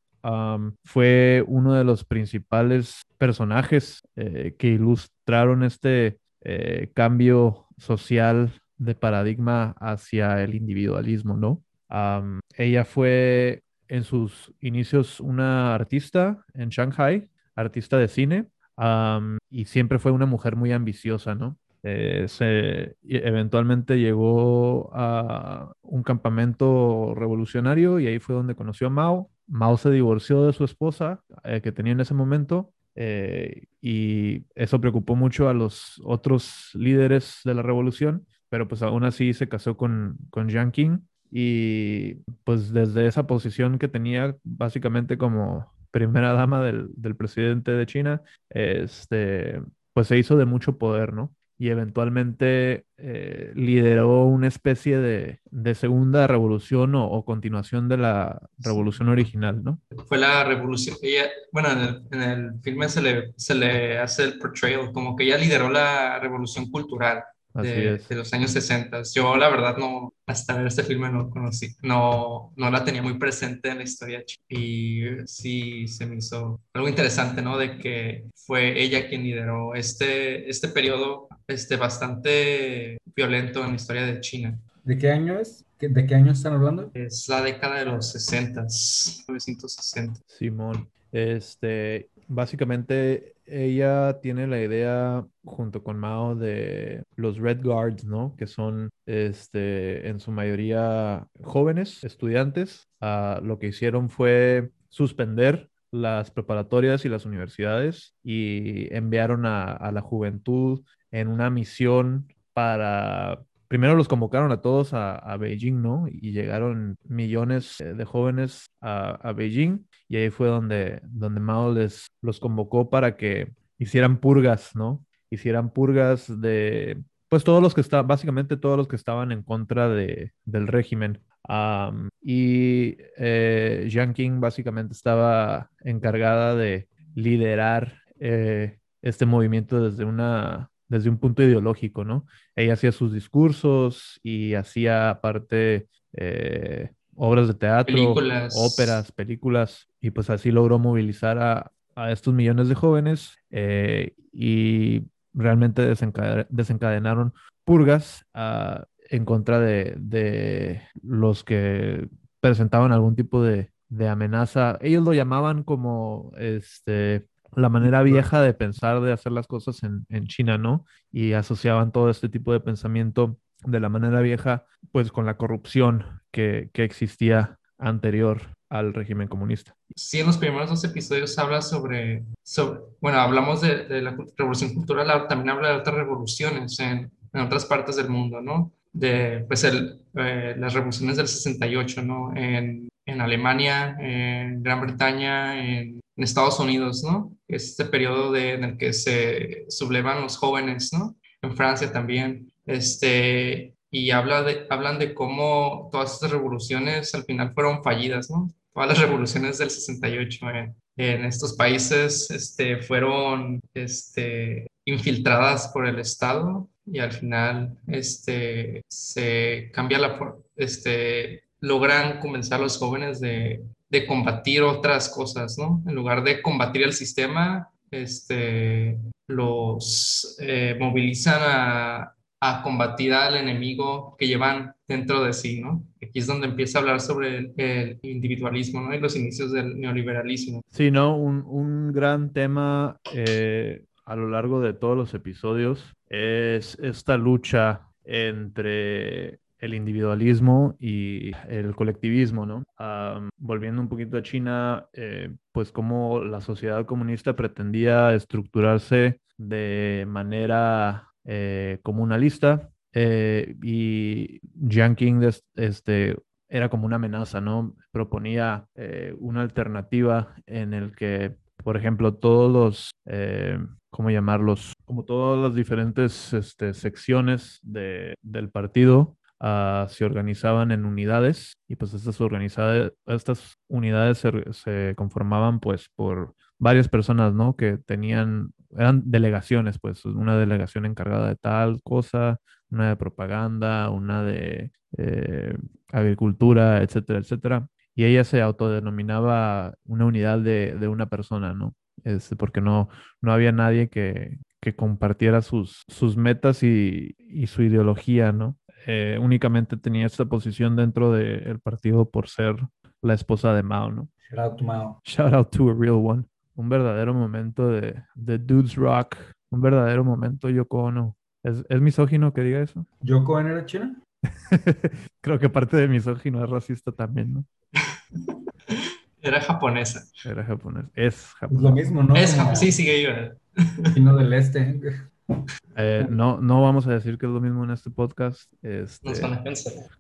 fue uno de los principales personajes eh, que ilustraron este eh, cambio social de paradigma hacia el individualismo, ¿no? Ella fue en sus inicios una artista en Shanghai, artista de cine, y siempre fue una mujer muy ambiciosa, ¿no? Eh, se, eventualmente llegó a un campamento revolucionario y ahí fue donde conoció a Mao. Mao se divorció de su esposa eh, que tenía en ese momento eh, y eso preocupó mucho a los otros líderes de la revolución, pero pues aún así se casó con, con Jiang Qing y pues desde esa posición que tenía básicamente como primera dama del, del presidente de China, este, pues se hizo de mucho poder, ¿no? y eventualmente eh, lideró una especie de, segunda revolución o, continuación de la revolución original, ¿no? Fue la revolución, ella, bueno, en el, en el filme se le, se le hace el portrayal, como que ella lideró la revolución cultural de, los años 60. Yo la verdad no, hasta ver este filme no conocí, no, no la tenía muy presente en la historia y sí se me hizo algo interesante, ¿no? De que fue ella quien lideró este, este periodo este, bastante violento en la historia de China. ¿De qué año es? ¿De qué año están hablando? Es la década de los 60, 1960. Simón, este, básicamente ella tiene la idea junto con Mao de los Red Guards, ¿no? Que son este, en su mayoría jóvenes, estudiantes. Ah, lo que hicieron fue suspender las preparatorias y las universidades y enviaron a, la juventud en una misión para primero los convocaron a todos a, Beijing, ¿no? Y llegaron millones de jóvenes a, Beijing y ahí fue donde, donde Mao les los convocó para que hicieran purgas, ¿no? Hicieran purgas de, pues todos los que estaban, básicamente todos los que estaban en contra de, del régimen. y eh, Jiang Qing básicamente estaba encargada de liderar eh, este movimiento desde una desde un punto ideológico, ¿no? Ella hacía sus discursos y hacía aparte eh, obras de teatro, óperas, películas, y pues así logró movilizar a, estos millones de jóvenes eh, y realmente desencadenaron purgas ah, en contra de, los que presentaban algún tipo de, de, amenaza. Ellos lo llamaban como este, la manera vieja de pensar, de hacer las cosas en, en China, ¿no? Y asociaban todo este tipo de pensamiento de la manera vieja, pues con la corrupción que, que existía anterior al régimen comunista. Sí, en los primeros dos episodios habla sobre, sobre bueno, hablamos de, de la revolución cultural, también habla de otras revoluciones en, en otras partes del mundo, ¿no? De, pues, el, eh, las revoluciones del 68, ¿no? En, en Alemania, en Gran Bretaña, en, en Estados Unidos, ¿no? Este periodo de, en el que se sublevan los jóvenes, ¿no? En Francia también. Este, y habla de, hablan de cómo todas estas revoluciones al final fueron fallidas, ¿no? Todas las revoluciones del 68 en, en estos países este, fueron este, infiltradas por el Estado y al final este, se cambia la, este, logran convencer a los jóvenes de, de combatir otras cosas, ¿no? En lugar de combatir el sistema, este, los eh, movilizan a, a combatir al enemigo que llevan dentro de sí, ¿no? Aquí es donde empieza a hablar sobre el, individualismo, ¿no? Y los inicios del neoliberalismo. Sí, ¿no? Un, un gran tema eh, a lo largo de todos los episodios es esta lucha entre el individualismo y el colectivismo, ¿no? volviendo un poquito a China, eh, pues como la sociedad comunista pretendía estructurarse de manera eh, comunalista eh, y Qing este, era como una amenaza, ¿no? Proponía una alternativa en el que, por ejemplo, todos los, ¿cómo llamarlos? Como todas las diferentes este, secciones de, del partido Ah, se organizaban en unidades y pues estas, estas unidades se, conformaban pues por varias personas, ¿no? Que tenían, eran delegaciones, pues una delegación encargada de tal cosa, una de propaganda, una de eh, agricultura, etcétera, etcétera. Y ella se autodenominaba una unidad de, una persona, ¿no? Es porque no, no había nadie que, que compartiera sus, sus metas y, y su ideología, ¿no? Eh, únicamente tenía esta posición dentro del partido por ser la esposa de Mao, ¿no? Shout out to Mao. Shout out to a real one. Un verdadero momento de, de Dudes Rock. Un verdadero momento Yoko Ono. ¿Es, ¿Es misógino que diga eso? [LAUGHS] ¿Yoko Ono era china? Creo que parte de misógino es racista también, ¿no? Era japonesa. Era japonés. Es Es japonés. lo mismo, ¿no? Es sí, sigue yo. chino del este. Eh, no, no vamos a decir que es lo mismo en este podcast. Este,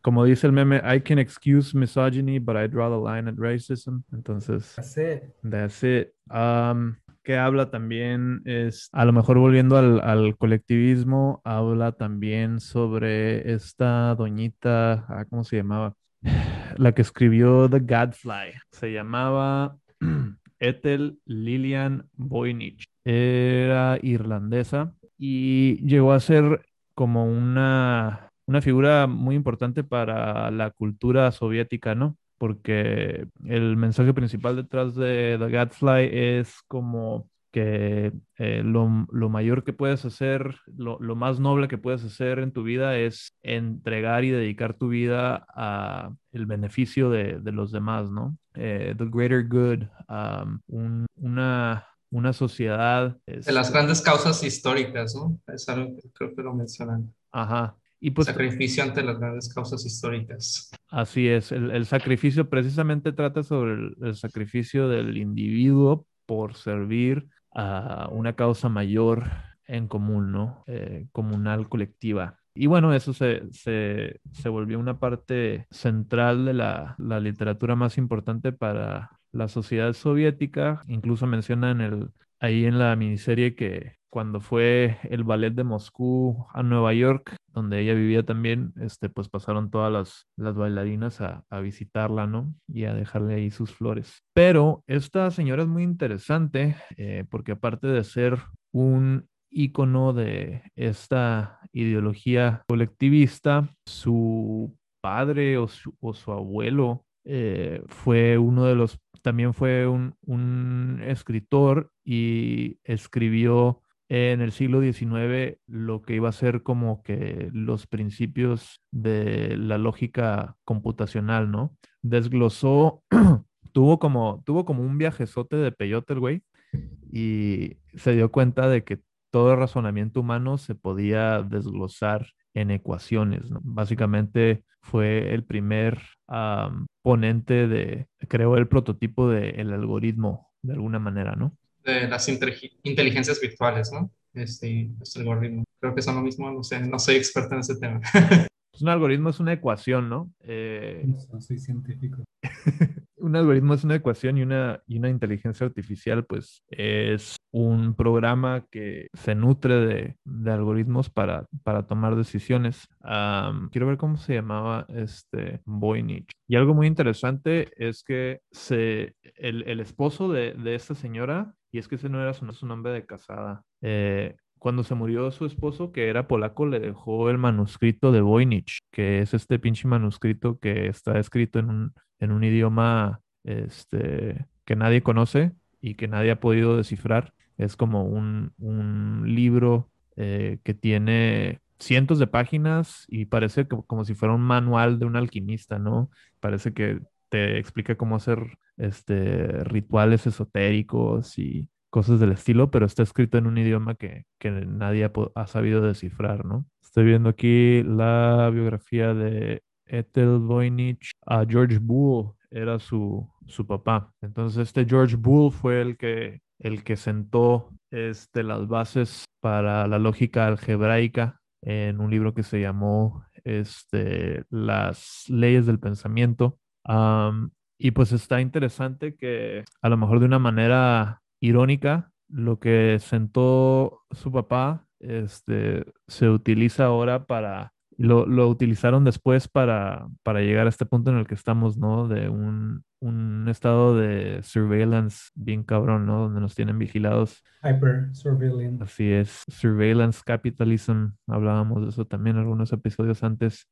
como dice el meme, I can excuse misogyny, but I draw the line at racism. Entonces, Hace- That's it. Um, que habla también es, a lo mejor volviendo al, al colectivismo, habla también sobre esta doñita, ah, ¿cómo se llamaba? [SIGHS] La que escribió The Gadfly. Se llamaba [CLEARS THROAT] Ethel Lillian Voynich. Era irlandesa y llegó a ser como una, una figura muy importante para la cultura soviética, ¿no? Porque el mensaje principal detrás de The Gadfly es como que eh, lo, lo mayor que puedes hacer, lo, lo más noble que puedes hacer en tu vida es entregar y dedicar tu vida a el beneficio de, de los demás, ¿no? Eh, the greater good, um, un- una, una sociedad. De las grandes causas históricas, ¿no? Es algo que creo que lo mencionan. Ajá. Y pues Sacrificio ante las grandes causas históricas. Así es, el, el sacrificio precisamente trata sobre el, el sacrificio del individuo por servir a una causa mayor en común, ¿no? Eh, comunal, colectiva. Y bueno, eso se, se, se volvió una parte central de la, la literatura más importante para la sociedad soviética. Incluso menciona en el, ahí en la miniserie que cuando fue el ballet de Moscú a Nueva York, donde ella vivía también, este, pues pasaron todas las, las bailarinas a, a visitarla, ¿no? Y a dejarle ahí sus flores. Pero esta señora es muy interesante eh, porque aparte de ser un ícono de esta ideología colectivista, su padre o su, o su abuelo eh, fue uno de los, también fue un, un escritor y escribió en el siglo XIX lo que iba a ser como que los principios de la lógica computacional, ¿no? Desglosó, [CLEARS THROAT] tuvo como, tuvo como un viajezote de peyote güey y se dio cuenta de que todo razonamiento humano se podía desglosar en ecuaciones, ¿no? Básicamente fue el primer am, ponente de, creó el prototipo del algoritmo de alguna manera, ¿no? De las inteligencias virtuales, ¿no? Este, este algoritmo. Creo que son lo mismo, no sé, no soy experto en ese tema. [LAUGHS] Pues un algoritmo es una ecuación, ¿no? Eh, No soy científico. [LAUGHS] un algoritmo es una ecuación y una, y una inteligencia artificial, pues es un programa que se nutre de, de algoritmos para, para tomar decisiones. Am, quiero ver cómo se llamaba este Voynich. Y algo muy interesante es que se, el, el esposo de, de esta señora, y es que ese no era su, su nombre de casada, eh, cuando se murió su esposo, que era polaco, le dejó el manuscrito de Voynich, que es este pinche manuscrito que está escrito en un, en un idioma este, que nadie conoce y que nadie ha podido descifrar. Es como un, un libro eh, que tiene cientos de páginas y parece co- como si fuera un manual de un alquimista, ¿no? Parece que te explica cómo hacer este, rituales esotéricos y cosas del estilo, pero está escrito en un idioma que, que nadie ha, sabido descifrar, ¿no? Estoy viendo aquí la biografía de Ethel Voynich. A George Boole era su, su papá. Entonces este George Boole fue el que, el que sentó este, las bases para la lógica algebraica en un libro que se llamó este, Las leyes del pensamiento. Am, y pues está interesante que a lo mejor de una manera irónica, lo que sentó su papá este, se utiliza ahora para, lo, lo utilizaron después para, para llegar a este punto en el que estamos, ¿no? De un, un estado de surveillance bien cabrón, ¿no? Donde nos tienen vigilados. Hyper surveillance. Así es, surveillance capitalism, hablábamos de eso también en algunos episodios antes.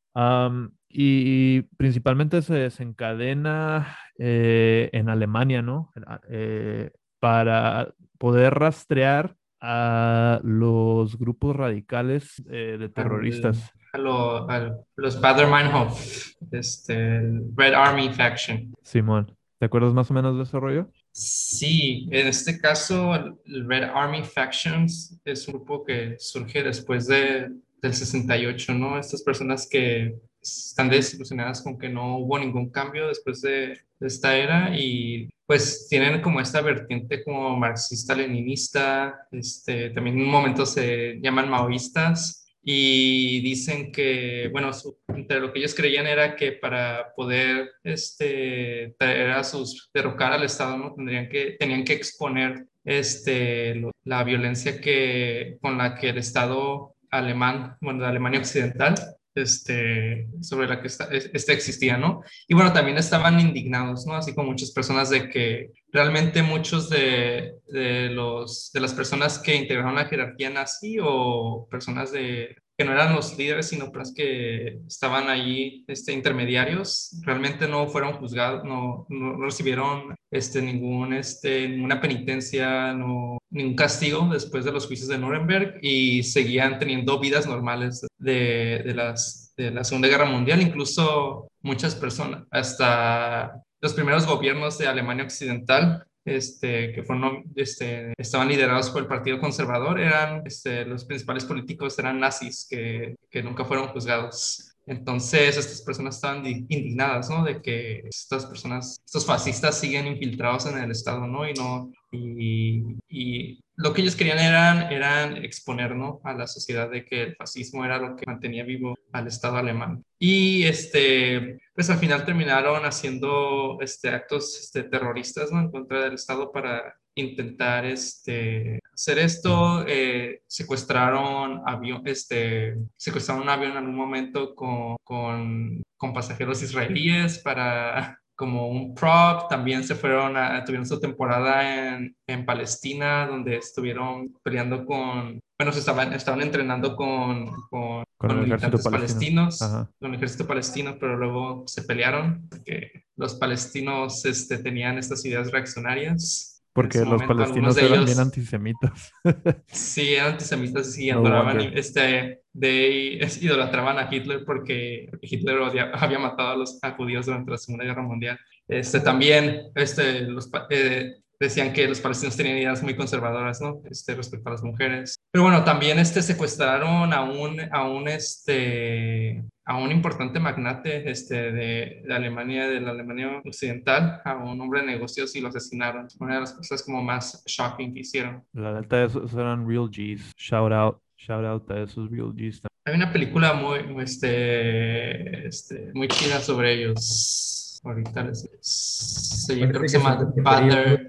Y principalmente se desencadena eh, en Alemania, ¿no? Eh, para poder rastrear a los grupos radicales eh, de terroristas. A, lo- a los Bader-Meinhof, este, el Red Army Faction. Simón, ¿te acuerdas más o menos de ese rollo? Sí, en este caso, el el Red Army Factions es un grupo que surge después de, del 68, ¿no? Estas personas que están desilusionadas con que no hubo ningún cambio después de, de esta era y pues tienen como esta vertiente como marxista-leninista, este, también en un momento se llaman maoístas y dicen que, bueno, su- entre lo que ellos creían era que para poder este, traer a sus, derrocar al Estado, ¿no? Tendrían que, tenían que exponer este, lo- la violencia que, con la que el Estado alemán, bueno, de Alemania Occidental, este, sobre la que esta, es- este existía, ¿no? Y bueno, también estaban indignados, ¿no? Así como muchas personas de que realmente muchos de, de los, de las personas que integraron la jerarquía nazi o personas de, que no eran los líderes, sino las que estaban ahí este, intermediarios, realmente no fueron juzgados, no, no recibieron este, ningún, este, ninguna penitencia, no, ningún castigo después de los juicios de Nuremberg y seguían teniendo vidas normales de, de, las, de la Segunda Guerra Mundial. Incluso muchas personas, hasta los primeros gobiernos de Alemania Occidental, este, que fueron, este, estaban liderados por el Partido Conservador, eran, este, los principales políticos eran nazis que, que nunca fueron juzgados. Entonces, estas personas estaban di- indignadas, ¿no? De que estas personas, estos fascistas siguen infiltrados en el Estado, ¿no? Y no, y, y lo que ellos querían eran, eran exponer, ¿no? A la sociedad de que el fascismo era lo que mantenía vivo al Estado alemán. Y, este, pues al final terminaron haciendo, este, actos, este, terroristas, ¿no? En contra del Estado para intentar, este, hacer esto. Eh, secuestraron avión, este, secuestraron un avión en algún momento con, con, con pasajeros israelíes para [LAUGHS] como un prop, también se fueron a, tuvieron su temporada en, en Palestina, donde estuvieron peleando con, bueno, se estaban, estaban entrenando con, con, militantes palestino. palestinos, Ajá. con el ejército palestino, pero luego se pelearon porque los palestinos este, tenían estas ideas reaccionarias. Porque los momento, palestinos eran ellos- bien antisemitas. [LAUGHS] Sí, eran antisemitas y No adoraban, wonder. este, de, idolatraban a Hitler porque Hitler odia- [LAUGHS] había matado a los a judíos durante la Segunda Guerra Mundial. Este, también este, los, eh, decían que los palestinos tenían ideas muy conservadoras, ¿no? Este, respecto a las mujeres. Pero bueno, también este, secuestraron a un, a un, este, a un importante magnate este, de, de Alemania, de la Alemania Occidental, a un hombre de negocios y lo asesinaron. Una de las cosas como más shocking que hicieron. La neta, esos eran real G's. Shout out, shout out a esos real G's. Hay una película muy, este, este, muy chida sobre ellos. Ahorita les, se, creo que se llama The Bader,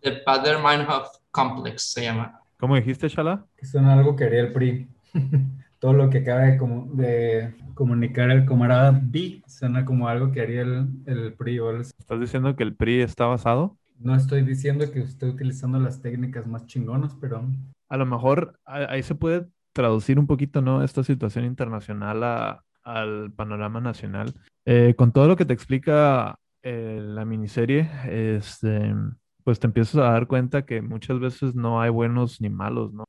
The Bader Meinhof Complex, se llama. ¿Cómo dijiste, Shala? Que suena algo que haría el PRI. [LAUGHS] Todo lo que acaba de, comu- de comunicar el camarada B suena como algo que haría el, el PRI. o el- ¿Estás diciendo que el PRI está basado? No estoy diciendo que esté utilizando las técnicas más chingonas, pero A lo mejor ahí se puede traducir un poquito, ¿no? Esta situación internacional a- al panorama nacional. Eh, con todo lo que te explica eh, la miniserie, este, pues te empiezas a dar cuenta que muchas veces no hay buenos ni malos, ¿no?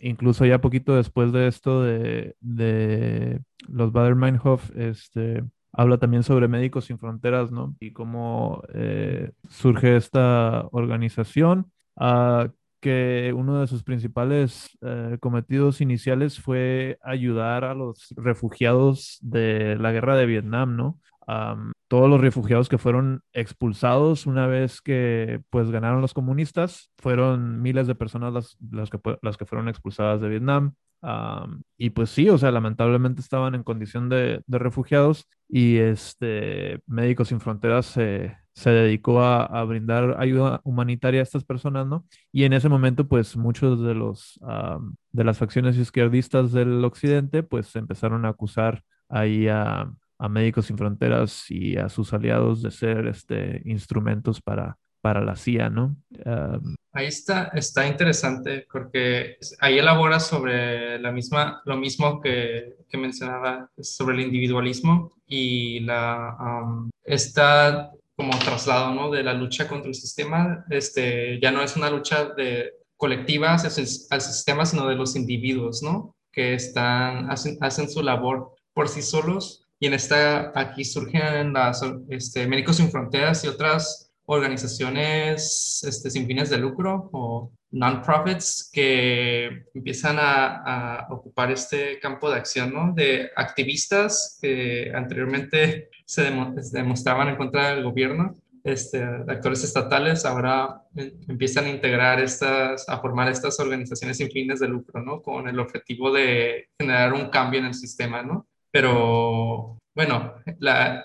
Incluso ya poquito después de esto de, de los Bader-Meinhof, este, habla también sobre Médicos Sin Fronteras, ¿no? Y cómo eh, surge esta organización. ah, que uno de sus principales eh, cometidos iniciales fue ayudar a los refugiados de la guerra de Vietnam, ¿no? Am, todos los refugiados que fueron expulsados una vez que pues ganaron los comunistas, fueron miles de personas las, las que, las que fueron expulsadas de Vietnam. Am, y pues sí, o sea, lamentablemente estaban en condición de, de refugiados y este Médicos Sin Fronteras se, se dedicó a, a brindar ayuda humanitaria a estas personas, ¿no? Y en ese momento, pues muchos de los am, de las facciones izquierdistas del occidente, pues empezaron a acusar ahí a, a Médicos Sin Fronteras y a sus aliados de ser este instrumentos para, para la CIA, ¿no? Am, Ahí está, está interesante porque ahí elabora sobre la misma, lo mismo que, que mencionaba sobre el individualismo y la, um, esta como traslado, ¿no? De la lucha contra el sistema, este, ya no es una lucha de, colectivas, al sistema, sino de los individuos, ¿no? Que están, hacen, hacen su labor por sí solos. Y en esta, aquí surgen las este, Médicos Sin Fronteras y otras organizaciones este, sin fines de lucro o non-profits que empiezan a, a, ocupar este campo de acción, ¿no? De activistas que anteriormente se, demostraban en contra del gobierno, este, actores estatales, ahora empiezan a integrar estas, a formar estas organizaciones sin fines de lucro, ¿no? Con el objetivo de generar un cambio en el sistema, ¿no? Pero, bueno, la,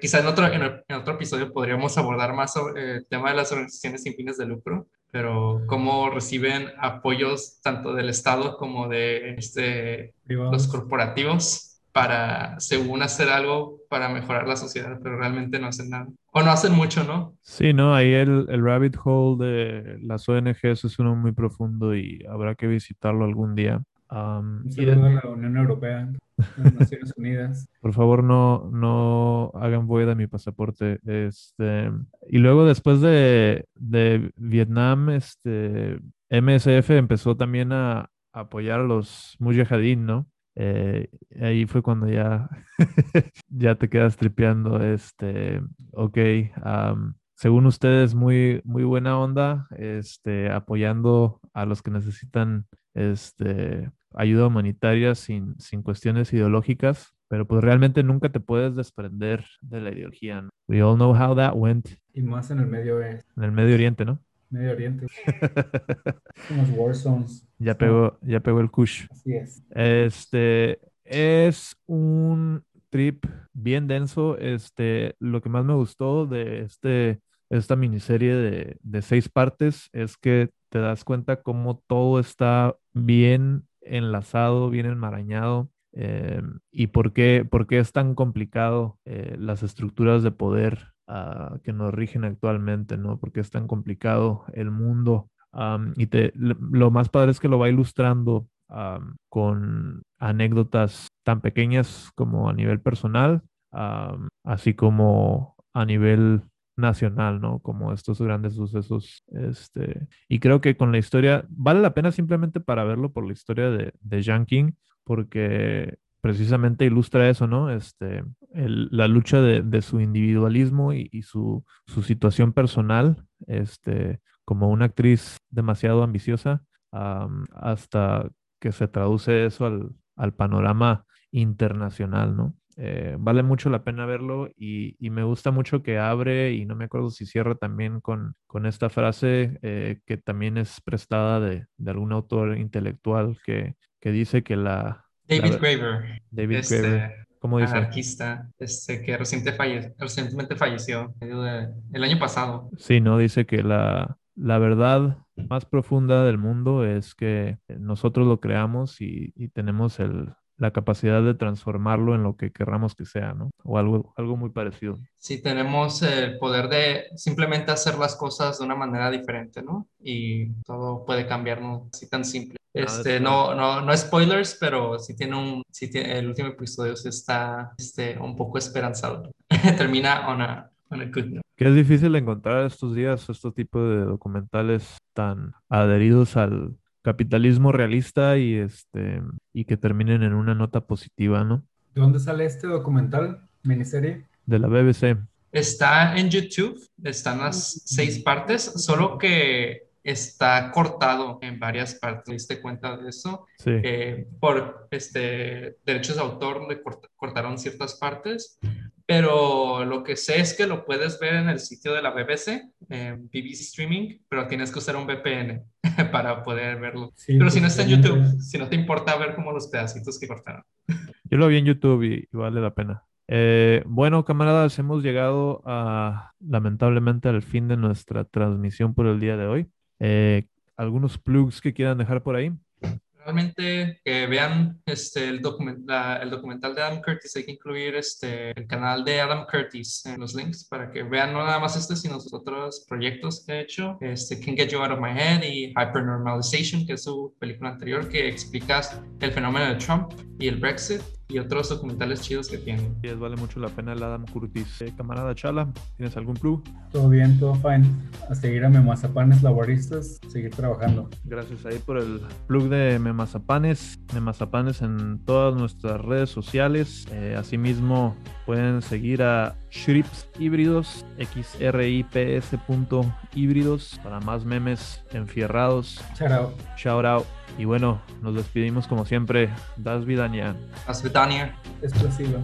quizá en otro, en, otro episodio podríamos abordar más sobre el tema de las organizaciones sin fines de lucro, pero cómo reciben apoyos tanto del Estado como de este, los corporativos para, según hacer algo para mejorar la sociedad, pero realmente no hacen nada. O no hacen mucho, ¿no? Sí, no, ahí el, el rabbit hole de las ONGs es uno muy profundo y habrá que visitarlo algún día. Um, y de la Unión Europea, [LAUGHS] las Naciones Unidas. Por favor, no, no hagan void a mi pasaporte. Este, y luego, después de, de Vietnam, este, MSF empezó también a, apoyar a los mujahideen, ¿no? Eh, ahí fue cuando ya, [LAUGHS] ya te quedas tripeando, este, ok, según ustedes, muy, muy buena onda, este, apoyando a los que necesitan, este, ayuda humanitaria sin, sin cuestiones ideológicas, pero pues realmente nunca te puedes desprender de la ideología. We all know how that went. Y más en el Medio Oriente. En el Medio Oriente, ¿no? Medio Oriente. [LAUGHS] Unos war zones. Ya pegó, ya pegó el kush. Así es. Este es un trip bien denso. Este, lo que más me gustó de este, esta miniserie de, de seis partes es que te das cuenta cómo todo está bien enlazado, bien enmarañado. Eh, y por qué, por qué es tan complicado eh, las estructuras de poder que nos rigen actualmente, ¿no? Porque es tan complicado el mundo. y te, lo más padre es que lo va ilustrando con anécdotas tan pequeñas como a nivel personal, así como a nivel nacional, ¿no? Como estos grandes sucesos. Este, y creo que con la historia, vale la pena simplemente para verlo por la historia de, de Jean King, porque precisamente ilustra eso, ¿no? Este, la lucha de, su individualismo y, su, situación personal, este, como una actriz demasiado ambiciosa, hasta que se traduce eso al, panorama internacional, ¿no? Eh, vale mucho la pena verlo y, me gusta mucho que abre y no me acuerdo si cierra también con, esta frase eh, que también es prestada de, algún autor intelectual que, que dice que la, David Graeber. David este, Graeber. ¿Cómo dice? Anarquista, este, que recientemente falleció el año pasado. Sí, ¿no? Dice que la, la verdad más profunda del mundo es que nosotros lo creamos y, y tenemos el, la capacidad de transformarlo en lo que querramos que sea, ¿no? O algo, algo muy parecido. Sí, tenemos el poder de simplemente hacer las cosas de una manera diferente, ¿no? Y todo puede cambiar, ¿no? Así tan simple. Este, no, no, no spoilers, pero sí tiene un, sí tiene, el último episodio sí está este, un poco esperanzado. [LAUGHS] Termina on a, on a good note. Que es difícil encontrar estos días estos tipos de documentales tan adheridos al, capitalismo realista y este y que terminen en una nota positiva, ¿no? ¿De dónde sale este documental, miniserie? De la BBC. Está en YouTube, están las seis partes, solo que está cortado en varias partes. ¿Te diste cuenta de eso? Sí. Eh, por este, derechos de autor le cortaron ciertas partes, pero lo que sé es que lo puedes ver en el sitio de la BBC, BBC Streaming, pero tienes que usar un VPN [LAUGHS] para poder verlo. pero si no está en YouTube, si no te importa ver como los pedacitos que cortaron. [LAUGHS] Yo lo vi en YouTube y, vale la pena. Eh, bueno, camaradas, hemos llegado a lamentablemente al fin de nuestra transmisión por el día de hoy. Eh, ¿Algunos plugs que quieran dejar por ahí? Realmente que vean este, el, el documental de Adam Curtis. Hay que incluir este, el canal de Adam Curtis en los links para que vean no nada más este, sino sus otros proyectos que ha hecho. Este, Can Get You Out of My Head y Hypernormalization, que es su película anterior, que explica el fenómeno de Trump y el Brexit. Y otros documentales chidos que tienen. Y vale mucho la pena el Adam Curtis. Eh, camarada Chala, ¿tienes algún plug? Todo bien, todo fine. A seguir a Memazapanes Laboristas, seguir trabajando. Gracias ahí por el plug de Memazapanes. Memazapanes en todas nuestras redes sociales. Eh, asimismo, pueden seguir a Shrips Híbridos, xrips punto híbridos para más memes enfierrados. Shout out. Shout out. Y bueno, nos despedimos como siempre. Das Vidania. Hasta Vidania. Explosiva.